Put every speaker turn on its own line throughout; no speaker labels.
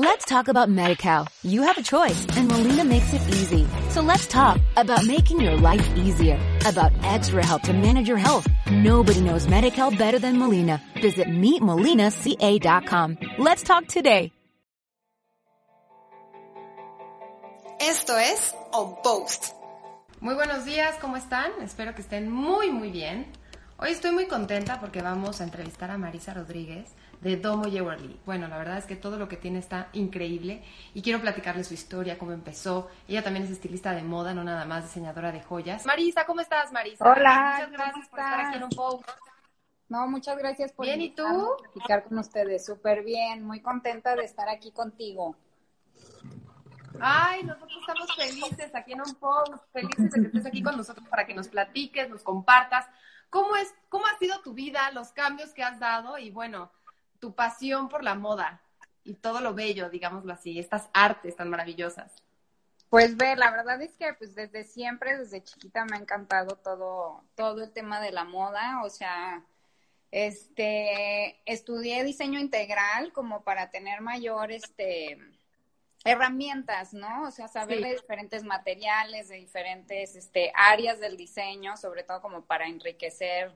Let's talk about MediCal. You have a choice and Molina makes it easy. So let's talk about making your life easier, about extra help to manage your health. Nobody knows MediCal better than Molina. Visit meetmolinaca.com. Let's talk today.
Esto es On Post.
Muy buenos días, ¿cómo están? Espero que estén muy, muy bien. Hoy estoy muy contenta porque vamos a entrevistar a Marisa Rodríguez de Domo Jewelry. Bueno, la verdad es que todo lo que tiene está increíble y quiero platicarle su historia, cómo empezó. Ella también es estilista de moda, no nada más diseñadora de joyas. Marisa, ¿cómo estás, Marisa?
Hola,
Muchas gracias por estar aquí en un post.
No, muchas gracias por
Bien, ¿y tú?
platicar con ustedes. Súper bien, muy contenta de estar aquí contigo.
Ay, nosotros estamos felices aquí en un post, felices de que estés aquí con nosotros para que nos platiques, nos compartas. ¿Cómo es, cómo ha sido tu vida, los cambios que has dado y bueno, tu pasión por la moda y todo lo bello, digámoslo así, estas artes tan maravillosas?
Pues ve, la verdad es que pues desde siempre, desde chiquita me ha encantado todo, todo el tema de la moda, o sea, este, estudié diseño integral como para tener mayor, este, herramientas, ¿no? O sea, saber
Sí.
de diferentes materiales, de diferentes, este, áreas del diseño, sobre todo como para enriquecer,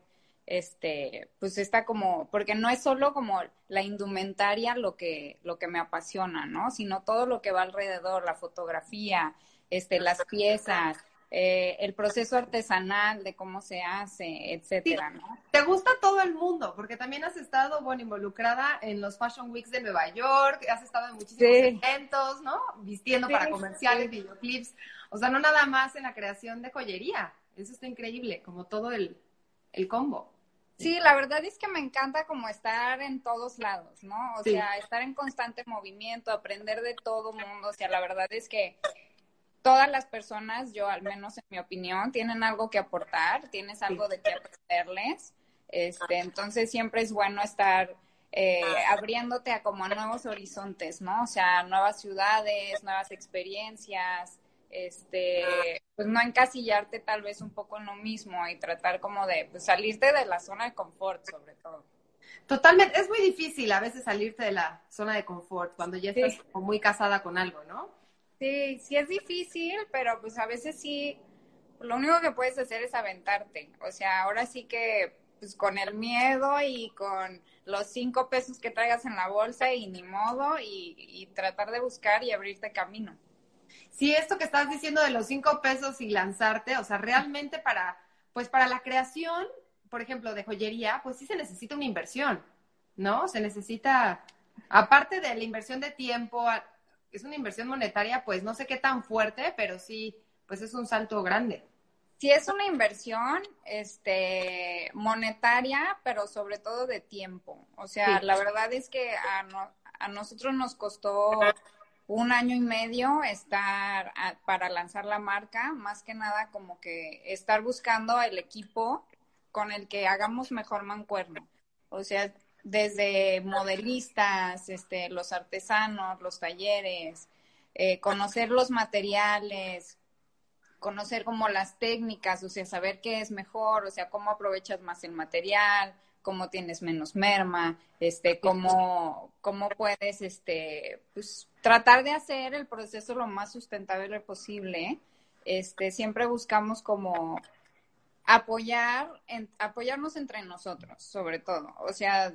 este, pues está como, porque no es solo como la indumentaria lo que, lo que me apasiona, ¿no? Sino todo lo que va alrededor, la fotografía, este, las piezas, eh, el proceso artesanal de cómo se hace, etcétera, ¿no?
¿Te gusta todo el mundo? Porque también has estado, bueno, involucrada en los Fashion Weeks de Nueva York, has estado en muchísimos
Sí.
eventos, ¿no? Vistiendo
Sí,
para comerciales, videoclips. O sea, no nada más en la creación de joyería. Eso está increíble, como todo el, el combo.
Sí, la verdad es que me encanta como estar en todos lados, ¿no? O
Sí.
sea, estar en constante movimiento, aprender de todo mundo. O sea, la verdad es que todas las personas, yo al menos en mi opinión, tienen algo que aportar, tienes algo de qué aprenderles. Este, entonces siempre es bueno estar eh, abriéndote a como a nuevos horizontes, ¿no? O sea, nuevas ciudades, nuevas experiencias, este, pues no encasillarte tal vez un poco en lo mismo y tratar como de pues, salirte de la zona de confort sobre todo.
Totalmente, es muy difícil a veces salirte de la zona de confort cuando ya estás
Sí.
como muy casada con algo, ¿no?
Sí, sí es difícil, pero pues a veces sí, lo único que puedes hacer es aventarte. O sea, ahora sí que pues con el miedo y con los cinco pesos que traigas en la bolsa y ni modo y, y tratar de buscar y abrirte camino.
Sí, esto que estás diciendo de los cinco pesos y lanzarte, o sea, realmente para, pues para la creación, por ejemplo, de joyería, pues sí se necesita una inversión, ¿no? Se necesita, aparte de la inversión de tiempo, es una inversión monetaria, pues no sé qué tan fuerte, pero sí, pues es un salto grande.
Sí es una inversión, este, monetaria, pero sobre todo de tiempo. O sea,
Sí.
la verdad es que a, no- a nosotros nos costó un año y medio estar para lanzar la marca, más que nada como que estar buscando el equipo con el que hagamos mejor mancuerno. O sea, desde modelistas, este, los artesanos, los talleres, eh, conocer los materiales, conocer como las técnicas, o sea, saber qué es mejor, o sea, cómo aprovechas más el material, cómo tienes menos merma, este, cómo, cómo puedes, este, pues, tratar de hacer el proceso lo más sustentable posible. Este, siempre buscamos como apoyar, en- apoyarnos entre nosotros, sobre todo. O sea,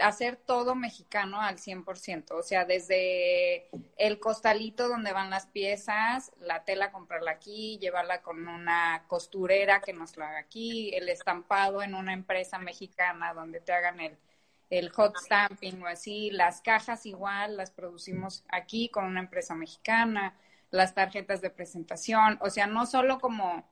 hacer todo mexicano al 100%, o sea, desde el costalito donde van las piezas, la tela comprarla aquí, llevarla con una costurera que nos la haga aquí, el estampado en una empresa mexicana donde te hagan el, el hot stamping o así, las cajas igual las producimos aquí con una empresa mexicana, las tarjetas de presentación, o sea, no solo como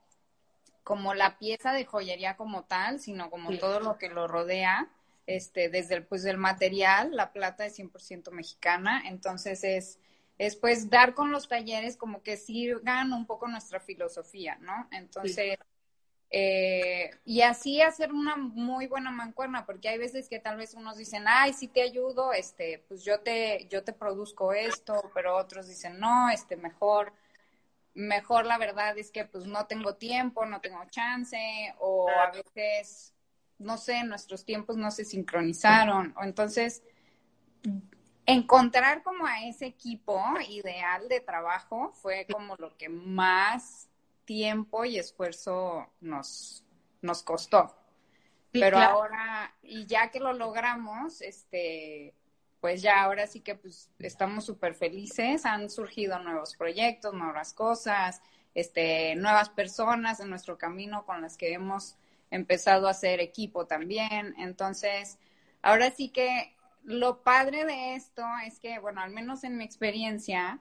como la pieza de joyería como tal, sino como
Sí.
todo lo que lo rodea, este, desde el, pues, el material, la plata es 100% mexicana, entonces es, es pues dar con los talleres como que sigan un poco nuestra filosofía, ¿no? Entonces, eh, y así hacer una muy buena mancuerna, porque hay veces que tal vez unos dicen, ay, sí te ayudo, este, pues yo te, yo te produzco esto, pero otros dicen, no, este, mejor, mejor la verdad es que pues no tengo tiempo, no tengo chance, o a veces, no sé, nuestros tiempos no se sincronizaron, o entonces encontrar como a ese equipo ideal de trabajo fue como lo que más tiempo y esfuerzo nos, nos costó. Pero ahora, y ya que lo logramos, este, pues ya ahora sí que pues estamos súper felices, han surgido nuevos proyectos, nuevas cosas, este, nuevas personas en nuestro camino con las que hemos empezado a hacer equipo también. Entonces, ahora sí que lo padre de esto es que, bueno, al menos en mi experiencia,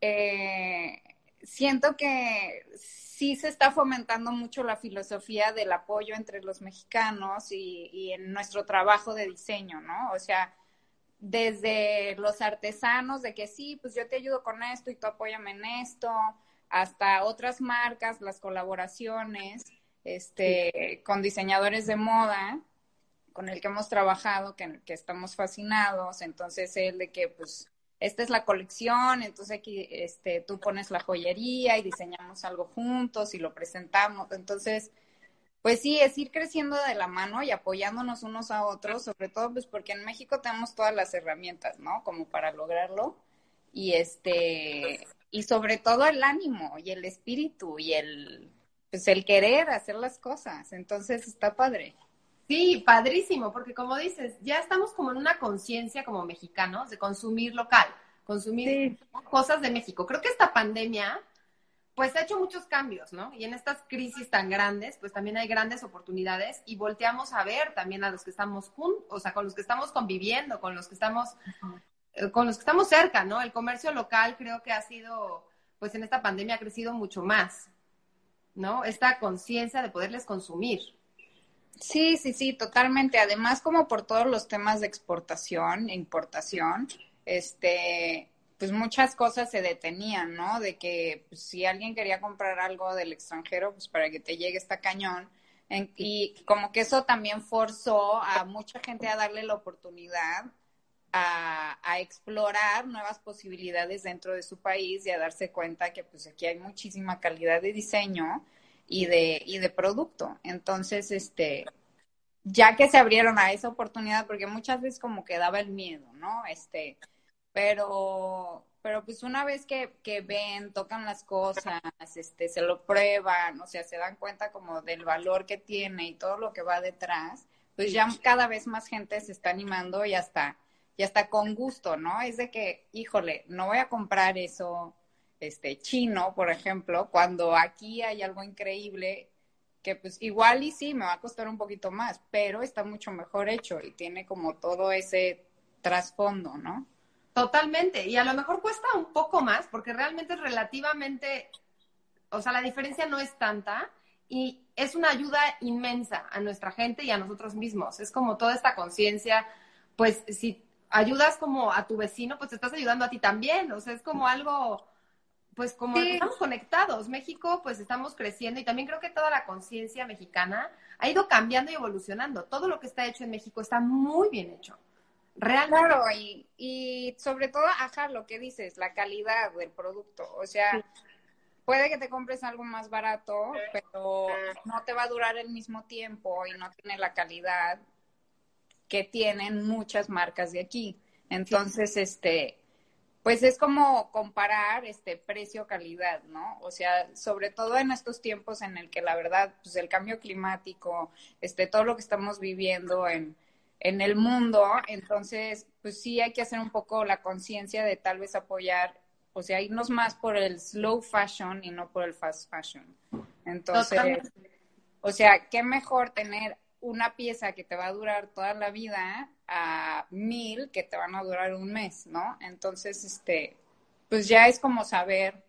eh, siento que sí se está fomentando mucho la filosofía del apoyo entre los mexicanos y, y, en nuestro trabajo de diseño, ¿no? O sea, desde los artesanos de que sí, pues yo te ayudo con esto y tú apóyame en esto, hasta otras marcas, las colaboraciones, este, con diseñadores de moda, con el que hemos trabajado, que, que estamos fascinados, entonces el de que pues esta es la colección, entonces aquí este, tú pones la joyería y diseñamos algo juntos y lo presentamos. Entonces, pues sí, es ir creciendo de la mano y apoyándonos unos a otros, sobre todo pues porque en México tenemos todas las herramientas, ¿no? Como para lograrlo. Y este, y sobre todo el ánimo y el espíritu y el, pues el querer hacer las cosas. Entonces está padre.
Sí, padrísimo, porque como dices, ya estamos como en una conciencia como mexicanos de consumir local, consumir cosas de México. Creo que esta pandemia, pues ha hecho muchos cambios, ¿no? Y en estas crisis tan grandes, pues también hay grandes oportunidades y volteamos a ver también a los que estamos juntos, o sea, con los que estamos conviviendo, con los que estamos, eh, con los que estamos cerca, ¿no? El comercio local creo que ha sido, pues en esta pandemia ha crecido mucho más, ¿no? Esta conciencia de poderles consumir.
Sí, sí, sí, totalmente. Además, como por todos los temas de exportación e importación, este, pues muchas cosas se detenían, ¿no? De que pues, si alguien quería comprar algo del extranjero, pues para que te llegue esta cañón. y como que eso también forzó a mucha gente a darle la oportunidad a, explorar nuevas posibilidades dentro de su país y a darse cuenta que pues aquí hay muchísima calidad de diseño y de, y de producto. Entonces, este, ya que se abrieron a esa oportunidad, porque muchas veces como que daba el miedo, ¿no? Este, pero, pero pues una vez que, que ven, tocan las cosas, este, se lo prueban, o sea, se dan cuenta como del valor que tiene y todo lo que va detrás, pues ya cada vez más gente se está animando y hasta, y hasta con gusto, ¿no? Es de que, híjole, no voy a comprar eso, este, chino, por ejemplo, cuando aquí hay algo increíble que pues igual y sí, me va a costar un poquito más, pero está mucho mejor hecho y tiene como todo ese trasfondo, ¿no?
Totalmente, y a lo mejor cuesta un poco más porque realmente es relativamente, o sea, la diferencia no es tanta y es una ayuda inmensa a nuestra gente y a nosotros mismos. Es como toda esta conciencia, pues si ayudas como a tu vecino, pues te estás ayudando a ti también, o sea, es como algo pues como estamos conectados, México, pues estamos creciendo y también creo que toda la conciencia mexicana ha ido cambiando y evolucionando. Todo lo que está hecho en México está muy bien hecho. Realmente.
Claro, y, y sobre todo, ajá, lo que dices, la calidad del producto. O sea, puede que te compres algo más barato, pero no te va a durar el mismo tiempo y no tiene la calidad que tienen muchas marcas de aquí. Entonces, este, pues es como comparar este precio-calidad, ¿no? O sea, sobre todo en estos tiempos en el que la verdad, pues el cambio climático, este, todo lo que estamos viviendo en, en el mundo, entonces, pues sí hay que hacer un poco la conciencia de tal vez apoyar, o sea, irnos más por el slow fashion y no por el fast fashion. Entonces, o sea, qué mejor tener una pieza que te va a durar toda la vida a mil que te van a durar un mes, ¿no? Entonces, este, pues ya es como saber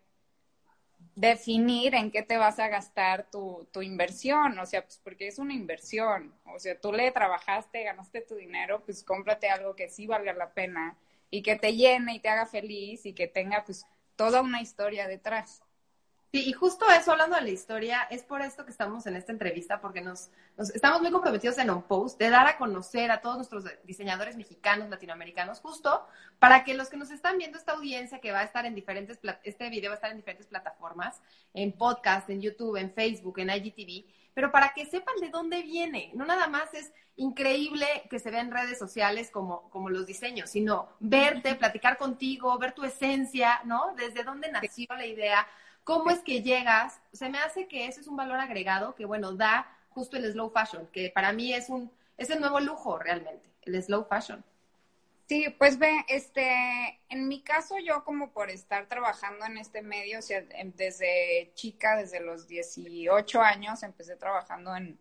definir en qué te vas a gastar tu, tu inversión, o sea, pues porque es una inversión, o sea, tú le trabajaste, ganaste tu dinero, pues cómprate algo que sí valga la pena y que te llene y te haga feliz y que tenga pues toda una historia detrás.
Sí, y justo eso, hablando de la historia, es por esto que estamos en esta entrevista, porque nos, estamos muy comprometidos en On Post de dar a conocer a todos nuestros diseñadores mexicanos, latinoamericanos, justo para que los que nos están viendo esta audiencia que va a estar en diferentes, este video va a estar en diferentes plataformas, en podcast, en YouTube, en Facebook, en IGTV, pero para que sepan de dónde viene. No nada más es increíble que se vea en redes sociales como, como los diseños, sino verte, platicar contigo, ver tu esencia, ¿no? Desde dónde nació la idea, cómo es que llegas. Se me hace que eso es un valor agregado que, bueno, da justo el slow fashion, que para mí es un, es el nuevo lujo realmente, el slow fashion.
Sí, pues ve, este, en mi caso yo como por estar trabajando en este medio, o sea, em, desde chica, desde los 18 años, empecé trabajando en,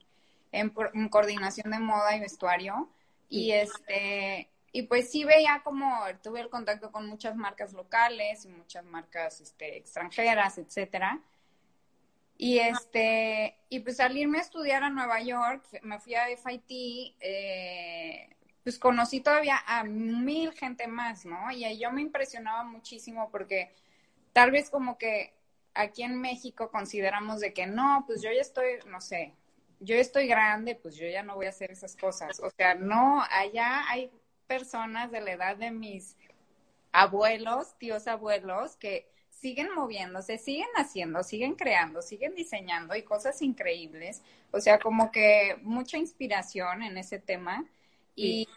en, coordinación de moda y vestuario. Y este, y pues sí veía como, tuve el contacto con muchas marcas locales y muchas marcas este, extranjeras, etcétera. Y este, y pues salirme a estudiar a Nueva York, me fui a FIT, eh, pues conocí todavía a mil gente más, ¿no? Y ahí yo me impresionaba muchísimo porque tal vez como que aquí en México consideramos de que no, pues yo ya estoy, no sé, yo estoy grande, pues yo ya no voy a hacer esas cosas. O sea, no, allá hay personas de la edad de mis abuelos, tíos abuelos, que siguen moviéndose, siguen haciendo, siguen creando, siguen diseñando y cosas increíbles. O sea, como que mucha inspiración en ese tema. Y,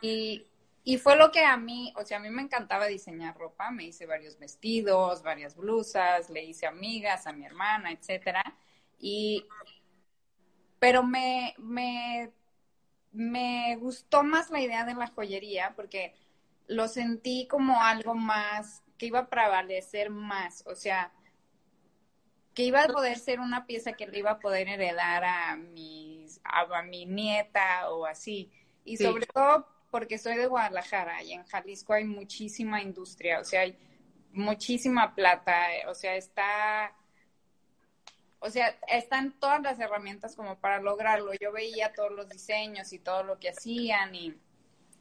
y, fue lo que a mí, o sea, a mí me encantaba diseñar ropa, me hice varios vestidos, varias blusas, le hice amigas a mi hermana, etcétera. Y, pero me, me, me gustó más la idea de la joyería porque lo sentí como algo más, que iba a prevalecer más, o sea, que iba a poder ser una pieza que le iba a poder heredar a, mis, a, mi nieta o así. Y sobre todo porque soy de Guadalajara y en Jalisco hay muchísima industria, o sea, hay muchísima plata, o sea, está o sea, están todas las herramientas como para lograrlo. Yo veía todos los diseños y todo lo que hacían y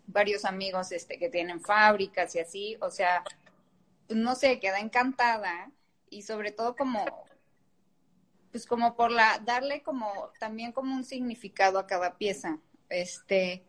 varios amigos este que tienen fábricas y así, o sea, no sé, queda encantada y sobre todo como pues como por la darle como también como un significado a cada pieza. Este,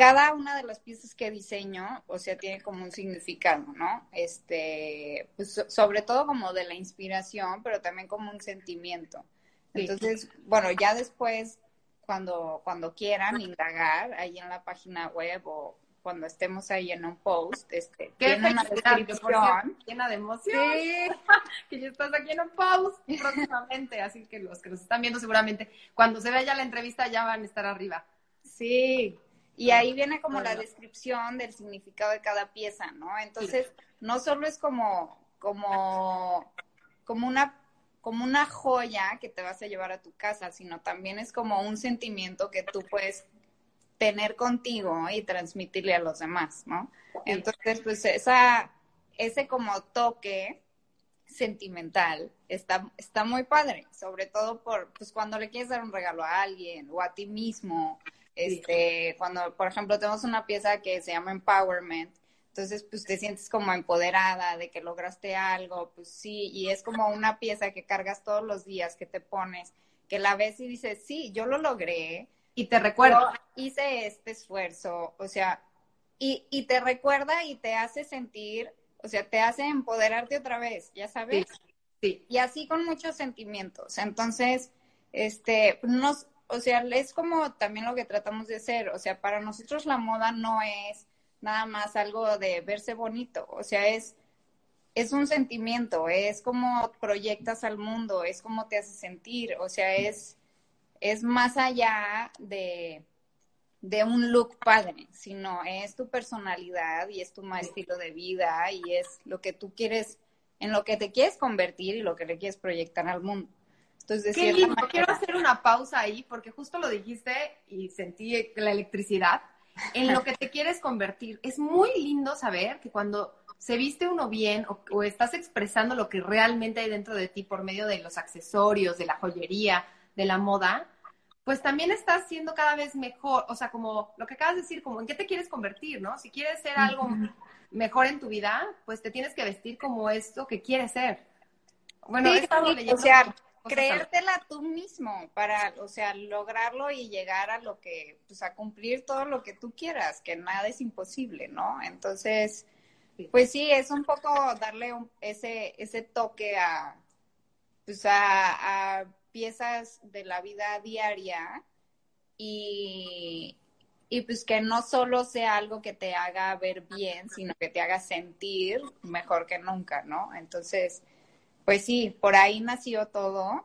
cada una de las piezas que diseño, o sea, tiene como un significado, ¿no? Este, pues sobre todo como de la inspiración, pero también como un sentimiento. Entonces, bueno, ya después, cuando, cuando quieran indagar ahí en la página web o cuando estemos ahí en un post, este,
tiene una descripción llena de emoción. Sí. que ya estás aquí en un post próximamente, así que los que nos están viendo seguramente, cuando se vea ya la entrevista ya van a estar arriba.
Sí, y ahí viene como la descripción del significado de cada pieza, ¿no? Entonces, no solo es como, como, como una como una joya que te vas a llevar a tu casa, sino también es como un sentimiento que tú puedes tener contigo y transmitirle a los demás, ¿no? Entonces, pues esa, ese como toque sentimental está, está muy padre, sobre todo por, pues cuando le quieres dar un regalo a alguien o a ti mismo, este, cuando, por ejemplo, tenemos una pieza que se llama Empowerment, entonces, pues te sientes como empoderada de que lograste algo, pues sí, y es como una pieza que cargas todos los días, que te pones, que la ves y dices, sí, yo lo logré.
Y te recuerda.
Hice este esfuerzo, o sea, y, y te recuerda y te hace sentir, o sea, te hace empoderarte otra vez, ya sabes.
Sí.
Y así con muchos sentimientos. Entonces, este, nos, o sea, es como también lo que tratamos de hacer, o sea, para nosotros la moda no es nada más algo de verse bonito, o sea, es, es un sentimiento, es como proyectas al mundo, es como te hace sentir, o sea, es, es más allá de, de un look padre, sino es tu personalidad y es tu estilo de vida y es lo que tú quieres, en lo que te quieres convertir y lo que le quieres proyectar al mundo.
Entonces, Qué lindo. Quiero hacer una pausa ahí porque justo lo dijiste y sentí la electricidad en lo que te quieres convertir. Es muy lindo saber que cuando se viste uno bien o, estás expresando lo que realmente hay dentro de ti por medio de los accesorios, de la joyería, de la moda, pues también estás siendo cada vez mejor, o sea, como lo que acabas de decir, como en qué te quieres convertir, ¿no? Si quieres ser algo mejor en tu vida, pues te tienes que vestir como esto que quieres ser.
Bueno, sí, leyendo creértela tú mismo para, o sea, lograrlo y llegar a lo que, pues a cumplir todo lo que tú quieras, que nada es imposible, ¿no? Entonces, pues sí, es un poco darle ese, ese toque a, pues a, piezas de la vida diaria y, y pues que no solo sea algo que te haga ver bien, sino que te haga sentir mejor que nunca, ¿no? Entonces, pues sí, por ahí nació todo.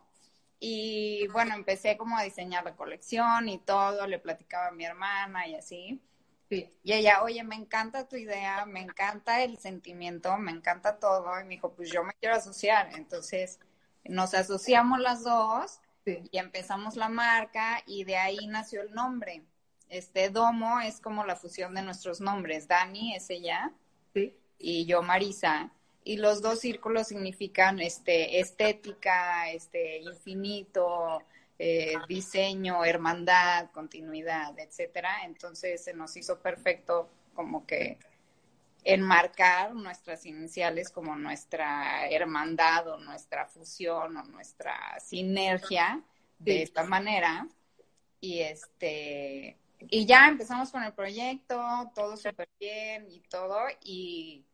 Y bueno, empecé como a diseñar la colección y todo, le platicaba a mi hermana y así.
Sí.
Y ella, oye, me encanta tu idea, me encanta el sentimiento, me encanta todo. Y me dijo, pues yo me quiero asociar. Entonces nos asociamos las dos
Sí.
y empezamos la marca y de ahí nació el nombre. Este Domo es como la fusión de nuestros nombres. Dani es ella
Sí.
y yo Marisa. Y los dos círculos significan este, estética, este, infinito, eh, diseño, hermandad, continuidad, etcétera. Entonces se nos hizo perfecto como que enmarcar nuestras iniciales como nuestra hermandad o nuestra fusión o nuestra sinergia de esta manera. Y este, y ya empezamos con el proyecto, todo súper bien y todo, y,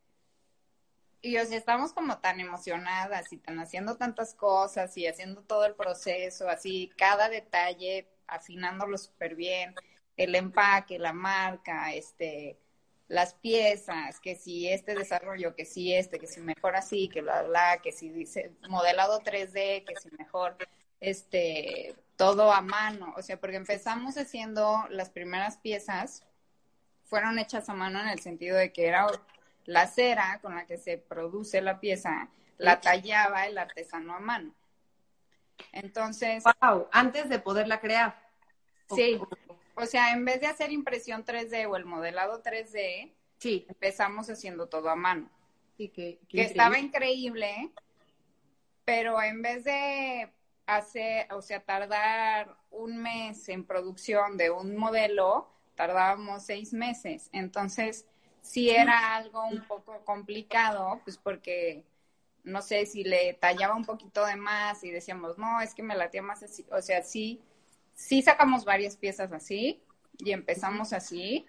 y o sea, estamos como tan emocionadas y tan haciendo tantas cosas y haciendo todo el proceso, así, cada detalle, afinándolo súper bien, el empaque, la marca, este, las piezas, que si este desarrollo, que si este, que si mejor así, que bla, bla, que si dice modelado 3D, que si mejor, este, todo a mano, o sea, porque empezamos haciendo las primeras piezas, fueron hechas a mano en el sentido de que era la cera con la que se produce la pieza, la tallaba el artesano a mano. Entonces,
Wow, antes de poderla crear.
sí, o sea, en vez de hacer impresión 3D o el modelado 3D,
Sí,
empezamos haciendo todo a mano.
sí, que, que
que estaba
increíble,
pero en vez de hacer, o sea, tardar un mes en producción de un modelo, tardábamos seis meses. Entonces, sí era algo un poco complicado, pues porque, no sé, si le tallaba un poquito de más y decíamos, no, es que me latía más así, o sea, sí, sí sacamos varias piezas así y empezamos así,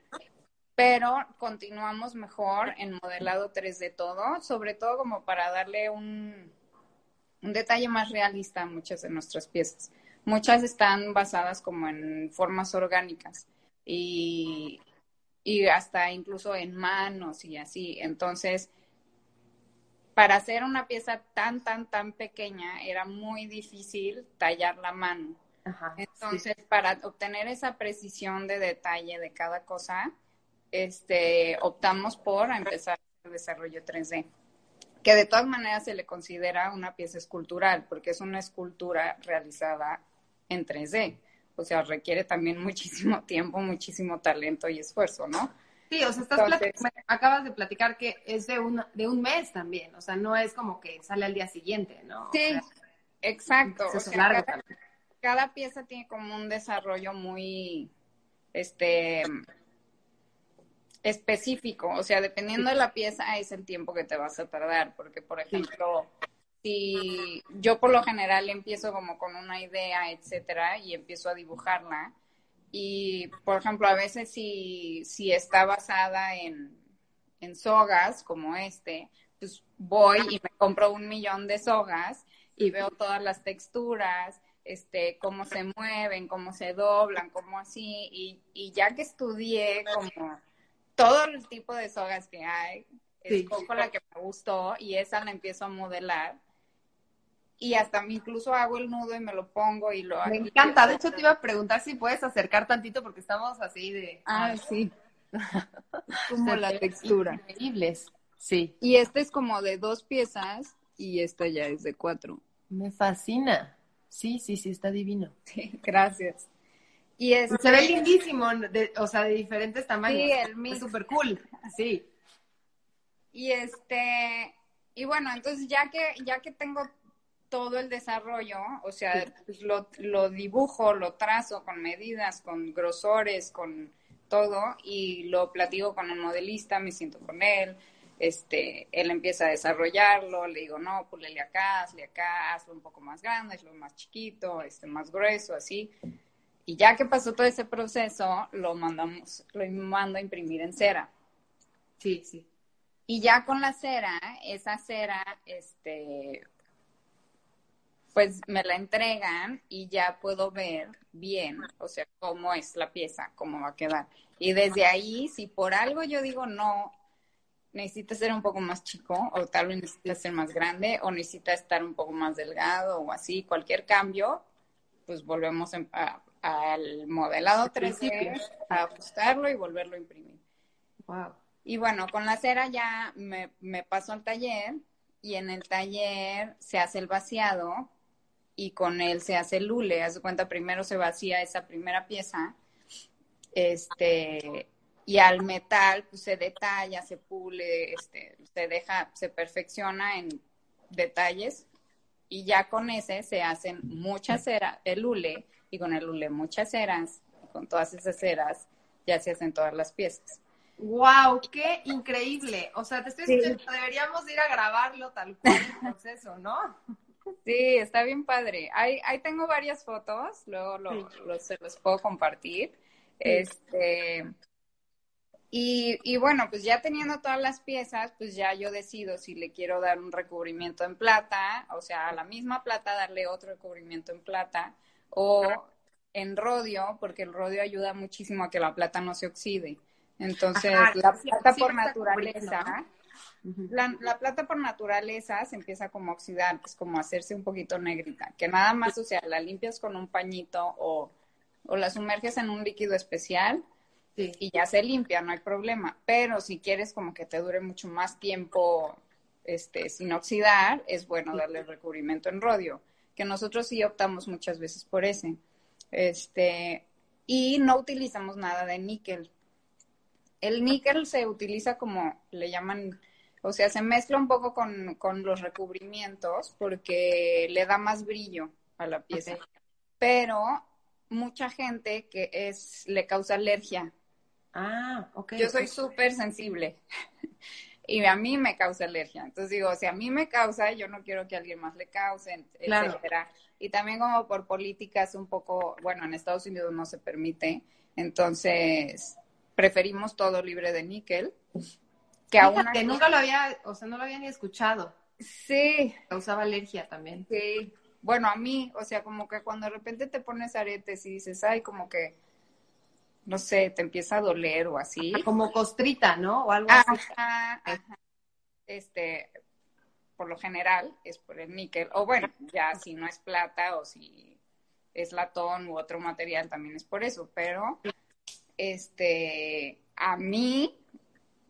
pero continuamos mejor en modelado 3D todo, sobre todo como para darle un, un detalle más realista a muchas de nuestras piezas. Muchas están basadas como en formas orgánicas y, y hasta incluso en manos y así. Entonces, para hacer una pieza tan, tan, tan pequeña era muy difícil tallar la mano.
Ajá, sí.
Entonces, para obtener esa precisión de detalle de cada cosa, este, optamos por empezar el desarrollo 3D, que de todas maneras se le considera una pieza escultural, porque es una escultura realizada en 3D. O sea, requiere también muchísimo tiempo, muchísimo talento y esfuerzo, ¿no?
Sí, o sea, estás
Entonces-
me acabas de platicar que es de un, de un mes también, o sea, no es como que sale al día siguiente, ¿no? O
Sí,
sea,
exacto.
es
O sea,
largo
cada,
también.
cada pieza tiene como un desarrollo muy, este, específico. O sea, dependiendo de la pieza es el tiempo que te vas a tardar. Porque, por ejemplo, si yo por lo general empiezo como con una idea, etcétera, y empiezo a dibujarla. Y, por ejemplo, a veces si, si está basada en, en sogas, como este, pues voy y me compro un millón de sogas y veo todas las texturas, este, cómo se mueven, cómo se doblan, cómo así, y, y ya que estudié como todo el tipo de sogas que hay,
Sí.
escojo la que me gustó y esa la empiezo a modelar. Y hasta me incluso hago el nudo y me lo pongo y lo
Me
y-
encanta, de hecho te iba a preguntar si puedes acercar tantito porque estamos así de...
Ah, sí. Como la textura.
Increíbles. Sí,
Y este es como de dos piezas y esta ya es de cuatro.
me fascina. Sí, sí, sí, está divino.
Sí, gracias. Y este,
Se ve lindísimo, de- o sea, de diferentes tamaños.
Sí, el mix.
Súper cool. Sí.
Y este, y bueno, entonces ya que, ya que tengo todo el desarrollo, o sea, pues lo, lo dibujo, lo trazo con medidas, con grosores, con todo, y lo platico con el modelista, me siento con él, este, él empieza a desarrollarlo, le digo, no, pulele acá, hazle acá, hazlo un poco más grande, hazlo más chiquito, este, más grueso, así. Y ya que pasó todo ese proceso, lo mandamos, lo mando a imprimir en cera.
Sí, sí.
Y ya con la cera, esa cera, este, pues me la entregan y ya puedo ver bien, o sea, cómo es la pieza, cómo va a quedar. Y desde ahí, si por algo yo digo no, necesita ser un poco más chico o tal vez necesita ser más grande o necesita estar un poco más delgado o así, cualquier cambio, pues volvemos al modelado 3D, a ajustarlo y volverlo a imprimir.
Wow.
Y bueno, con la cera ya me, me paso al taller y en el taller se hace el vaciado y con él se hace el lule. Haz de cuenta, primero se vacía esa primera pieza, este, y al metal pues, se detalla, se pule, este, se deja, se perfecciona en detalles y ya con ese se hacen muchas ceras, el hule, y con el hule muchas ceras, y con todas esas ceras ya se hacen todas las piezas.
¡Wow! ¡Qué increíble! O sea, te estoy diciendo, deberíamos ir a grabarlo tal cual el proceso, ¿no?
Sí, está bien padre. Ahí, ahí tengo varias fotos, luego lo, se los puedo compartir. Este, y, y, bueno, pues ya teniendo todas las piezas, pues ya yo decido si le quiero dar un recubrimiento en plata, o sea, a la misma plata darle otro recubrimiento en plata, o en rodio, porque el rodio ayuda muchísimo a que la plata no se oxide. Entonces, la plata por naturaleza, la, plata por naturaleza se empieza como a oxidar, pues como a hacerse un poquito negrita, que nada más, o sea, la limpias con un pañito o, o la sumerges en un líquido especial y ya se limpia, no hay problema. Pero si quieres como que te dure mucho más tiempo este, sin oxidar, es bueno darle el recubrimiento en rodio, que nosotros sí optamos muchas veces por ese. Este, y no utilizamos nada de níquel. El níquel se utiliza como le llaman, o sea, se mezcla un poco con, con los recubrimientos porque le da más brillo a la pieza. Pero mucha gente que es, le causa alergia.
Ah, ok.
Yo soy súper sensible y a mí me causa alergia. Entonces digo, si a mí me causa, yo no quiero que a alguien más le cause, etcétera. Y también como por políticas un poco, bueno, en Estados Unidos no se permite, entonces preferimos todo libre de níquel.
Que aún que nunca lo había, o sea, no lo había ni escuchado.
Sí.
Causaba alergia también.
Sí. Bueno, a mí, o sea, como que cuando de repente te pones aretes y dices, ay, como que, no sé, te empieza a doler o así.
Como costrita, ¿no? O algo así.
Este, por lo general es por el níquel. O bueno, ya si no es plata o si es latón u otro material también es por eso. Pero este, a mí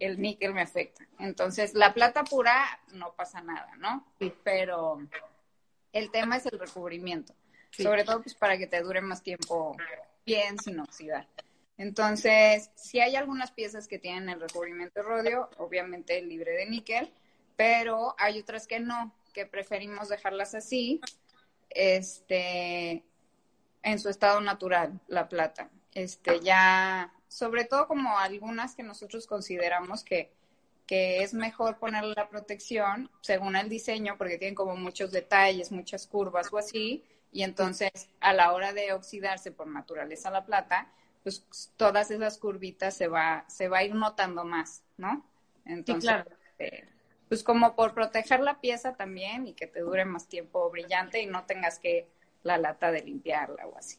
el níquel me afecta. Entonces, la plata pura no pasa nada, ¿no? Pero el tema es el recubrimiento. Sobre todo pues para que te dure más tiempo bien sin oxidar. Entonces, si hay algunas piezas que tienen el recubrimiento rodio, obviamente libre de níquel, pero hay otras que no, que preferimos dejarlas así, este, en su estado natural, la plata. Este, ya, sobre todo como algunas que nosotros consideramos que, que es mejor ponerle la protección según el diseño, porque tienen como muchos detalles, muchas curvas o así, y entonces a la hora de oxidarse por naturaleza la plata, pues todas esas curvitas se va, se va a ir notando más, ¿no? Entonces,
claro.
Eh, pues como por proteger la pieza también y que te dure más tiempo brillante y no tengas que la lata de limpiarla o así.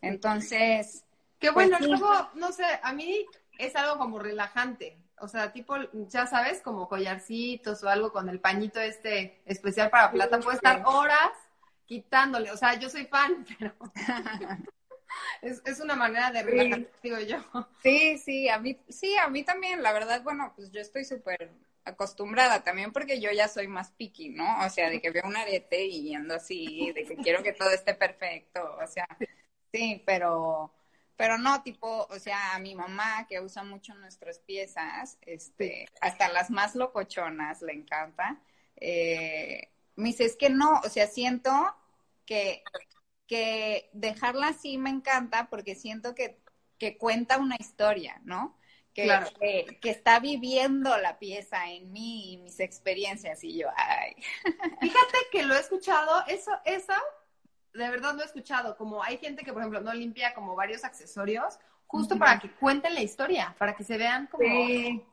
Entonces,
Qué bueno, pues luego, no sé, a mí es algo como relajante. O sea, tipo, ya sabes, como collarcitos o algo con el pañito este especial para plata. Puede estar horas quitándole. O sea, yo soy fan, pero es, es una manera de relajar, digo yo.
Sí, sí, a mí, sí, a mí también. La verdad, bueno, pues yo estoy súper acostumbrada también porque yo ya soy más picky, ¿no? O sea, de que veo un arete y yendo así, de que quiero que todo esté perfecto, o sea, sí, pero, pero no, tipo, o sea, a mi mamá que usa mucho nuestras piezas, este, hasta las más locochonas le encanta, eh, me dice, es que no, o sea, siento que, que dejarla así me encanta porque siento que, que cuenta una historia, ¿no? que, que, está viviendo la pieza en mí y mis experiencias y yo, ay.
Fíjate que lo he escuchado, eso, eso, de verdad lo he escuchado, como hay gente que, por ejemplo, no limpia como varios accesorios, justo para que cuenten la historia, para que se vean como...
Sí,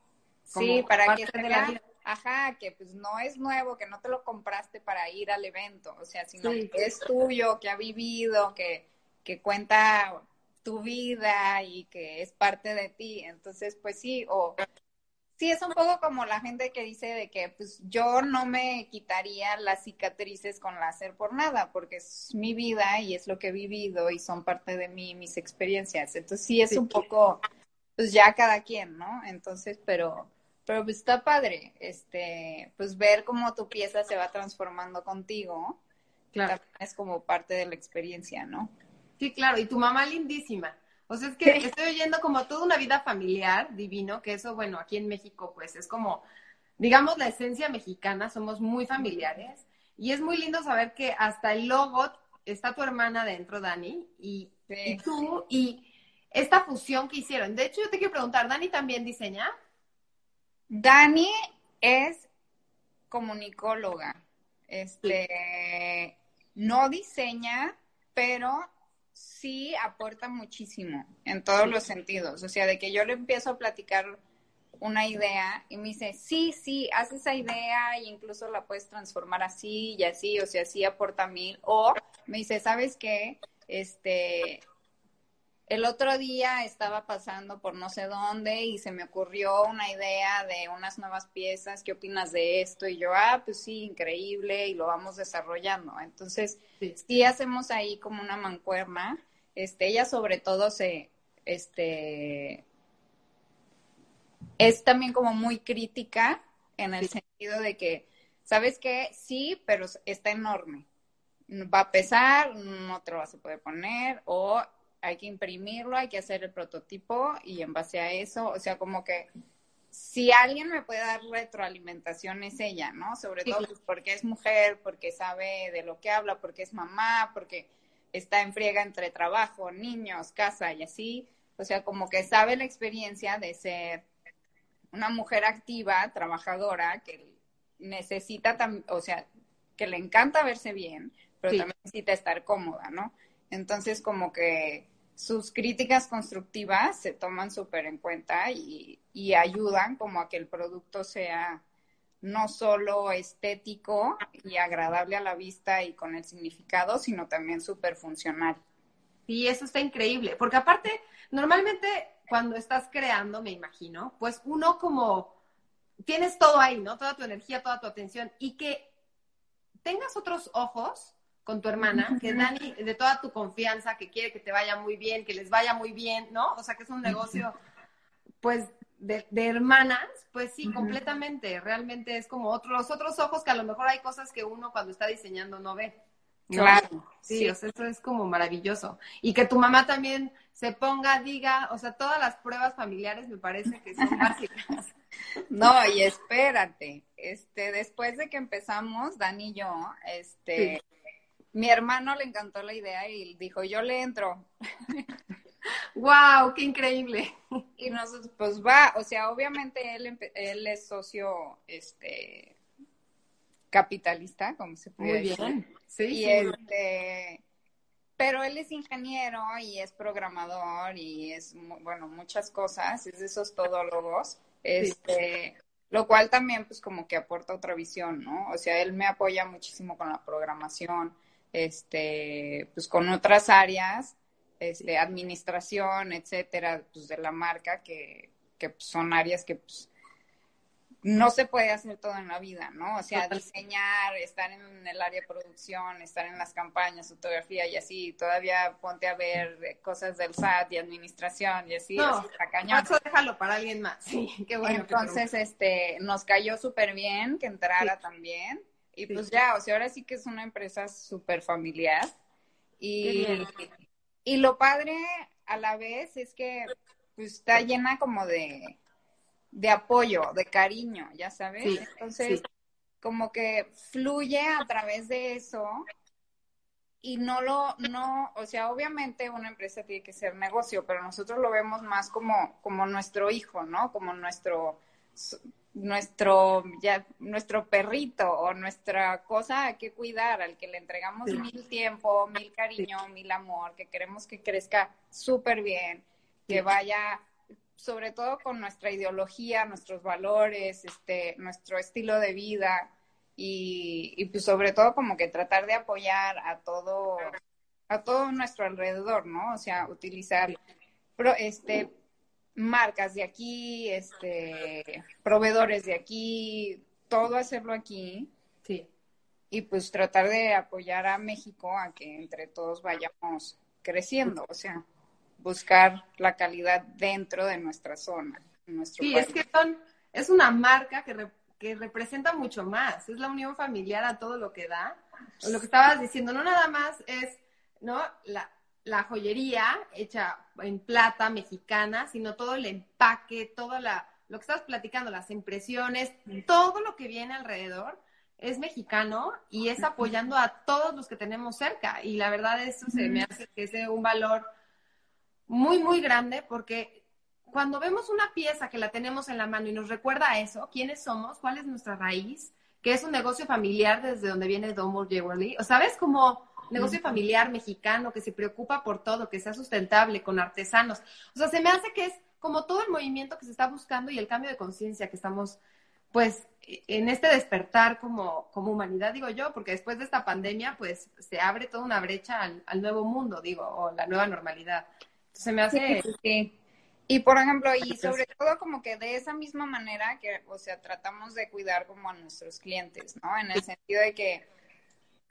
sí para que se vean ajá, que pues no es nuevo, que no te lo compraste para ir al evento, o sea, sino que es tuyo, que ha vivido, que, que cuenta tu vida y que es parte de ti. Entonces, pues sí, o sí es un poco como la gente que dice de que pues yo no me quitaría las cicatrices con láser por nada, porque es mi vida y es lo que he vivido y son parte de mí, mis experiencias. Entonces sí es un poco, pues ya cada quien, ¿no? Entonces, pero, pero pues está padre, este, pues ver cómo tu pieza se va transformando contigo. Claro. es como parte de la experiencia, ¿no?
Sí, claro, y tu mamá lindísima. O sea, es que estoy oyendo como toda una vida familiar, divino, que eso, bueno, aquí en México, pues es como, digamos, la esencia mexicana, somos muy familiares. Y es muy lindo saber que hasta el logo está tu hermana dentro, Dani, y, y tú, y esta fusión que hicieron. De hecho, yo te quiero preguntar, ¿Dani también diseña?
Dani es comunicóloga. Este, no diseña, pero sí aporta muchísimo en todos los sentidos. O sea, de que yo le empiezo a platicar una idea y me dice, sí, sí, haz esa idea e incluso la puedes transformar así y así, o sea, sí aporta mil. O me dice, ¿sabes qué? Este, el otro día estaba pasando por no sé dónde y se me ocurrió una idea de unas nuevas piezas, ¿qué opinas de esto? Y yo, ah, pues sí, increíble, y lo vamos desarrollando. Entonces, sí, hacemos ahí como una mancuerna. Este, ella sobre todo se, este, es también como muy crítica en el sentido de que, ¿sabes qué? Sí, pero está enorme. Va a pesar, no te lo vas a poder poner, o hay que imprimirlo, hay que hacer el prototipo y en base a eso, o sea, como que si alguien me puede dar retroalimentación es ella, ¿no? Sobre todo pues, porque es mujer, porque sabe de lo que habla, porque es mamá, porque está en friega entre trabajo, niños, casa y así. O sea, como que sabe la experiencia de ser una mujer activa, trabajadora, que necesita, o sea, que le encanta verse bien, pero también necesita estar cómoda, ¿no? Entonces, como que sus críticas constructivas se toman súper en cuenta y, ayudan como a que el producto sea no solo estético y agradable a la vista y con el significado, sino también súper funcional.
Y eso está increíble, porque aparte, normalmente cuando estás creando, me imagino, pues uno como tienes todo ahí, ¿no? Toda tu energía, toda tu atención y que tengas otros ojos con tu hermana, que Dani, de toda tu confianza, que quiere que te vaya muy bien, que les vaya muy bien, ¿no? O sea, que es un negocio, pues, de, hermanas, pues sí, completamente. Realmente es como otros, los otros ojos que a lo mejor hay cosas que uno cuando está diseñando no ve.
Claro.
Sí, o sea, eso es como maravilloso. Y que tu mamá también se ponga, diga, o sea, todas las pruebas familiares me parece que son básicas.
No, y espérate, este, después de que empezamos, Dani y yo, este, mi hermano le encantó la idea y dijo, yo le entro.
¡Wow! ¡Qué increíble!
Y nosotros, pues va, o sea, obviamente él, él es socio, este, capitalista, como se puede Muy bien. Sí, y este, pero él es ingeniero y es programador y es, bueno, muchas cosas, es de esos todólogos, este, lo cual también, pues, como que aporta otra visión, ¿no? O sea, él me apoya muchísimo con la programación, este, pues con otras áreas, este, administración, etcétera, pues de la marca, que, que son áreas que pues, no se puede hacer todo en la vida, ¿no? O sea, diseñar, estar en el área de producción, estar en las campañas, fotografía y así, todavía ponte a ver cosas del SAT y administración y así,
no, Eso déjalo para alguien más. Sí, qué bueno.
Entonces, este, nos cayó súper bien que entrara también. Y pues ya, o sea, ahora sí que es una empresa súper familiar. Y, y lo padre a la vez es que pues, está llena como de, de apoyo, de cariño, ya sabes. Entonces, como que fluye a través de eso y no lo, no, o sea, obviamente una empresa tiene que ser negocio, pero nosotros lo vemos más como, como nuestro hijo, ¿no? Como nuestro, nuestro, ya, nuestro perrito o nuestra cosa hay que cuidar, al que le entregamos mil tiempo, mil cariño, mil amor, que queremos que crezca súper bien, que vaya sobre todo con nuestra ideología, nuestros valores, este, nuestro estilo de vida y, y pues sobre todo como que tratar de apoyar a todo, a todo nuestro alrededor, ¿no? O sea, utilizar este, marcas de aquí, este, proveedores de aquí, todo hacerlo aquí.
Sí.
Y pues tratar de apoyar a México a que entre todos vayamos creciendo, o sea, buscar la calidad dentro de nuestra zona. Nuestro
sí, es que son, es una marca que, que representa mucho más, es la unión familiar a todo lo que da. Lo que estabas diciendo, no nada más es, ¿no? La, la joyería hecha en plata mexicana, sino todo el empaque, todo la, lo que estás platicando, las impresiones, todo lo que viene alrededor es mexicano y es apoyando a todos los que tenemos cerca. Y la verdad eso se me hace que es de un valor muy, muy grande porque cuando vemos una pieza que la tenemos en la mano y nos recuerda a eso, quiénes somos, cuál es nuestra raíz, que es un negocio familiar desde donde viene Domo Jewelry, o sabes como negocio familiar mexicano que se preocupa por todo, que sea sustentable, con artesanos. O sea, se me hace que es como todo el movimiento que se está buscando y el cambio de conciencia que estamos, pues, en este despertar como, como humanidad, digo yo, porque después de esta pandemia, pues, se abre toda una brecha al, nuevo mundo, digo, o la nueva normalidad. Entonces, se me hace...
Sí, Y por ejemplo, y sobre todo como que de esa misma manera que, o sea, tratamos de cuidar como a nuestros clientes, ¿no? En el sentido de que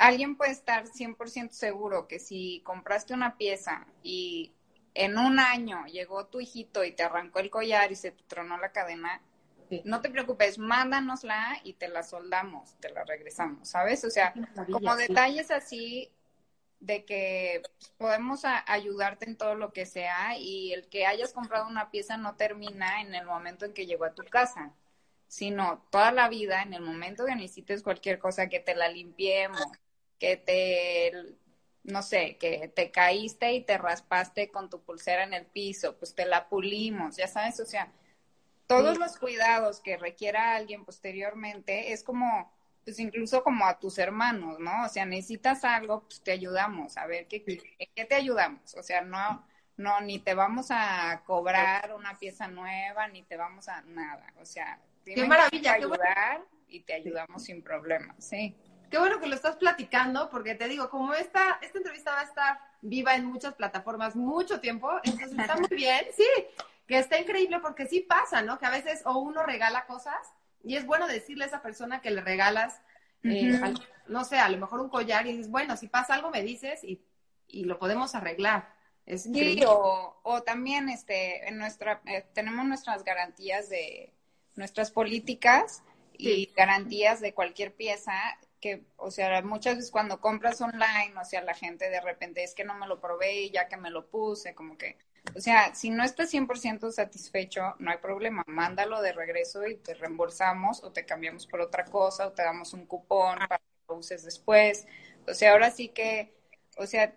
alguien puede estar 100% seguro que si compraste una pieza y en un año llegó tu hijito y te arrancó el collar y se te tronó la cadena, no te preocupes, mándanosla y te la soldamos, te la regresamos, ¿sabes? O sea, como detalles así de que podemos ayudarte en todo lo que sea y el que hayas comprado una pieza no termina en el momento en que llegó a tu casa, sino toda la vida, en el momento que necesites cualquier cosa, que te la limpiemos, que te, no sé, que te caíste y te raspaste con tu pulsera en el piso, pues te la pulimos, ya sabes, o sea, todos los cuidados que requiera alguien posteriormente es como, pues incluso como a tus hermanos, ¿no? O sea, necesitas algo, pues te ayudamos, a ver, ¿qué, qué te ayudamos? O sea, no, no, ni te vamos a cobrar una pieza nueva, ni te vamos a nada, o sea,
qué maravilla,
ayudar y te ayudamos sin problemas, sí.
Qué bueno que lo estás platicando, porque te digo, como esta, esta entrevista va a estar viva en muchas plataformas mucho tiempo, entonces está muy bien, sí, que está increíble porque sí pasa, ¿no? Que a veces o uno regala cosas y es bueno decirle a esa persona que le regalas, eh, no sé, a lo mejor un collar y dices, bueno, si pasa algo me dices y, y lo podemos arreglar. Es increíble.
Sí, o, o también este, en nuestra, eh, tenemos nuestras garantías de nuestras políticas y garantías de cualquier pieza que, o sea, muchas veces cuando compras online, o sea, la gente de repente es que no me lo probé ya que me lo puse, como que, o sea, si no estás 100% satisfecho, no hay problema, mándalo de regreso y te reembolsamos o te cambiamos por otra cosa o te damos un cupón para que lo uses después. O sea, ahora sí que, o sea,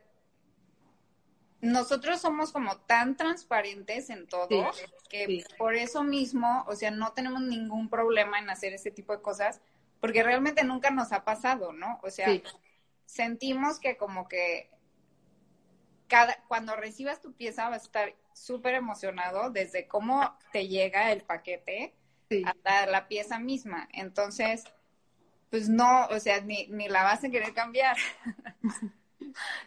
nosotros somos como tan transparentes en todo que por eso mismo, o sea, no tenemos ningún problema en hacer ese tipo de cosas porque realmente nunca nos ha pasado, ¿no? O sea, sentimos que como que cada, cuando recibas tu pieza vas a estar súper emocionado desde cómo te llega el paquete hasta la pieza misma. Entonces, pues no, o sea, ni, ni la vas a querer cambiar.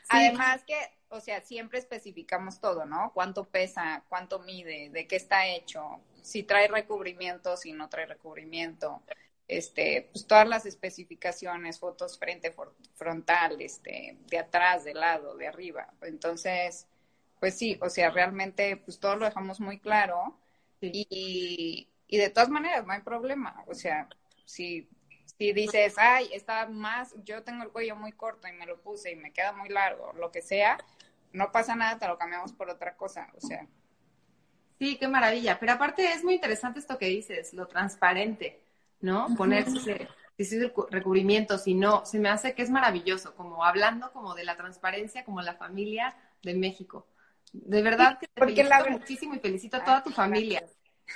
Además que, o sea, siempre especificamos todo, ¿no? Cuánto pesa, cuánto mide, de qué está hecho, si trae recubrimiento, si no trae recubrimiento este, pues todas las especificaciones, fotos frente, frontal, este, de atrás, de lado, de arriba. Entonces, pues sí, o sea, realmente, pues todo lo dejamos muy claro y, y de todas maneras no hay problema. O sea, si, si dices, ay, está más, yo tengo el cuello muy corto y me lo puse y me queda muy largo, lo que sea, no pasa nada, te lo cambiamos por otra cosa. O sea.
Sí, qué maravilla. Pero aparte es muy interesante esto que dices, lo transparente ¿no? Ponerse ese recubrimiento, si no, se me hace que es maravilloso, como hablando como de la transparencia, como la familia de México. De verdad que te Porque felicito muchísimo y felicito a toda tu familia.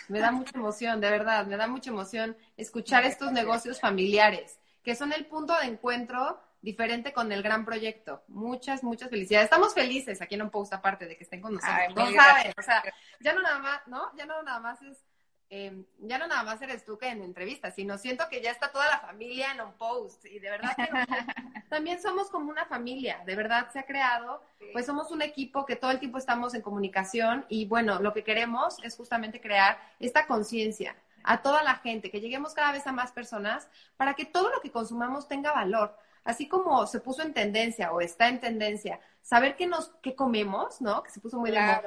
Me da mucha emoción, de verdad, me da mucha emoción escuchar estos negocios familiares, que son el punto de encuentro diferente con el gran proyecto. Muchas, muchas felicidades. Estamos felices aquí en un post aparte de que estén con nosotros. no saben, o sea, ya no nada más, ¿no? Ya no nada más es, eh, ya no nada más eres tú que en entrevistas, sino siento que ya está toda la familia en un post y de verdad que también somos como una familia, de verdad se ha creado, pues somos un equipo que todo el tiempo estamos en comunicación y bueno, lo que queremos es justamente crear esta conciencia a toda la gente, que lleguemos cada vez a más personas para que todo lo que consumamos tenga valor así como se puso en tendencia o está en tendencia, saber qué nos, qué comemos, ¿no? Que se puso muy de moda.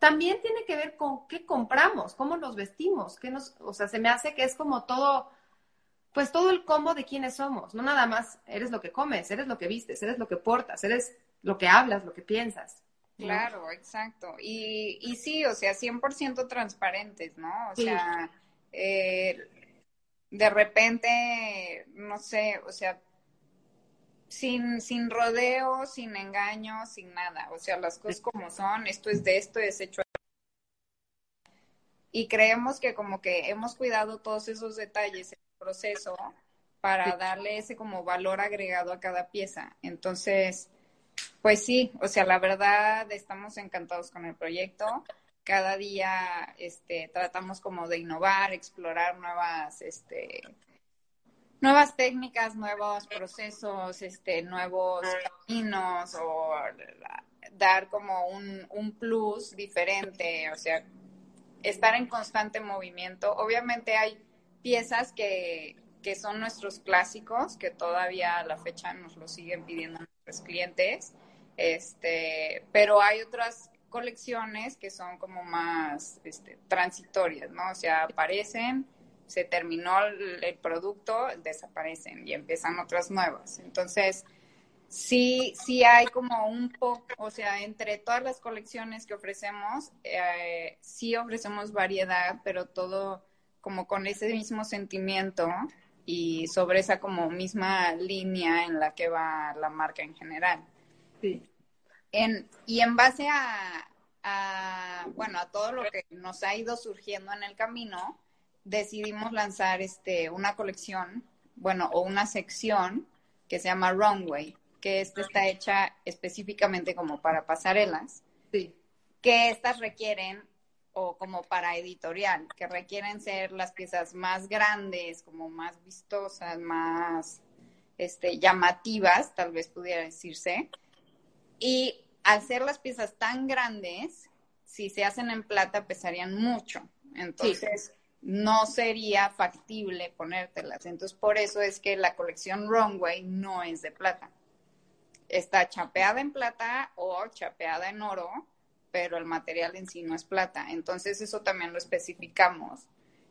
También tiene que ver con qué compramos, cómo nos vestimos, qué nos, o sea, se me hace que es como todo, pues todo el combo de quiénes somos, no nada más eres lo que comes, eres lo que vistes, eres lo que portas, eres lo que hablas, lo que piensas.
Claro, exacto. Y, y sí, o sea, 100% transparentes, ¿no? O sea, eh, de repente, no sé, o sea, sin, sin rodeos, sin engaños, sin nada. O sea, las cosas como son, esto es de esto, es hecho. Y creemos que como que hemos cuidado todos esos detalles en el proceso para darle ese como valor agregado a cada pieza. Entonces, pues sí, o sea, la verdad estamos encantados con el proyecto. Cada día este, tratamos como de innovar, explorar nuevas este, nuevas técnicas, nuevos procesos, este, nuevos caminos o dar como un, un plus diferente, o sea, estar en constante movimiento. Obviamente hay piezas que, que son nuestros clásicos, que todavía a la fecha nos lo siguen pidiendo nuestros clientes, este, pero hay otras colecciones que son como más este, transitorias, ¿no? O sea, aparecen, se terminó el, producto, desaparecen y empiezan otras nuevas. Entonces, sí, sí hay como un poco, o sea, entre todas las colecciones que ofrecemos, eh, sí ofrecemos variedad, pero todo como con ese mismo sentimiento y sobre esa como misma línea en la que va la marca en general. Sí. En, y en base a, a, bueno, a todo lo que nos ha ido surgiendo en el camino, decidimos lanzar este, una colección, bueno, o una sección que se llama Runway, que esta está hecha específicamente como para pasarelas, sí. que estas requieren, o como para editorial, que requieren ser las piezas más grandes, como más vistosas, más este, llamativas, tal vez pudiera decirse. Y al ser las piezas tan grandes, si se hacen en plata, pesarían mucho. Entonces, no sería factible ponértelas. Entonces, por eso es que la colección Runway no es de plata. Está chapeada en plata o chapeada en oro, pero el material en sí no es plata. Entonces, eso también lo especificamos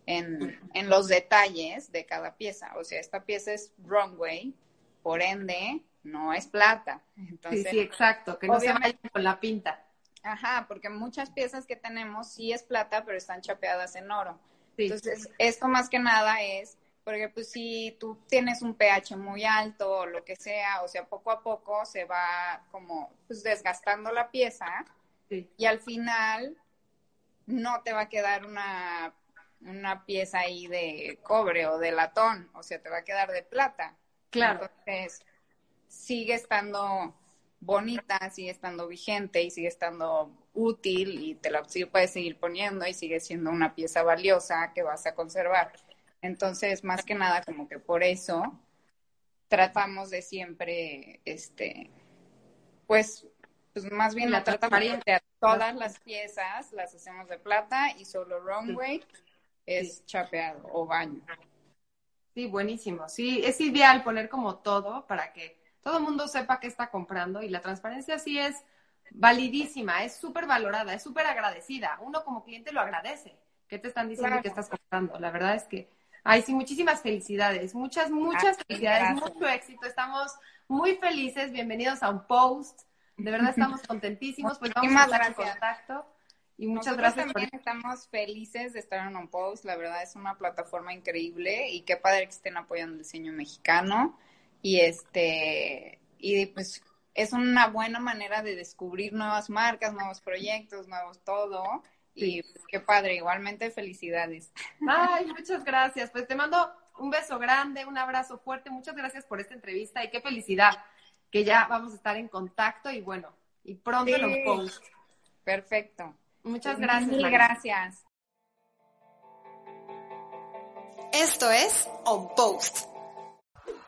en, en los detalles de cada pieza. O sea, esta pieza es Runway, por ende, no es plata. Entonces,
sí, sí, exacto, que no se vaya con la pinta.
Ajá, porque muchas piezas que tenemos sí es plata, pero están chapeadas en oro. Entonces, esto más que nada es, porque pues si tú tienes un pH muy alto o lo que sea, o sea, poco a poco se va como pues desgastando la pieza y al final no te va a quedar una, una pieza ahí de cobre o de latón, o sea, te va a quedar de plata. Claro. Entonces, sigue estando bonita, sigue estando vigente y sigue estando útil y te la puedes seguir poniendo y sigue siendo una pieza valiosa que vas a conservar. Entonces, más que nada, como que por eso tratamos de siempre, este, pues, pues más bien la tratamos de todas las piezas las hacemos de plata y solo runway es chapeado o baño.
Sí, buenísimo. Sí, es ideal poner como todo para que todo el mundo sepa qué está comprando y la transparencia sí es validísima, es súper valorada, es súper agradecida. Uno como cliente lo agradece. ¿Qué te están diciendo que estás comprando? La verdad es que, ay, sí, muchísimas felicidades, muchas, muchas felicidades, mucho éxito. Estamos muy felices. Bienvenidos a un post. De verdad estamos contentísimos. Pues vamos a estar en contacto. Y muchas gracias.
También estamos felices de estar en un post. La verdad es una plataforma increíble y qué padre que estén apoyando el diseño mexicano. Y este, y pues es una buena manera de descubrir nuevas marcas, nuevos proyectos, nuevos todo. Y qué padre, igualmente felicidades.
Ay, muchas gracias. Pues te mando Un beso grande, un abrazo fuerte. Muchas gracias por esta entrevista y qué felicidad que ya vamos a estar en contacto y bueno, y pronto
Sí.
los post.
Perfecto.
Muchas gracias.
Mil gracias.
Esto es On Post.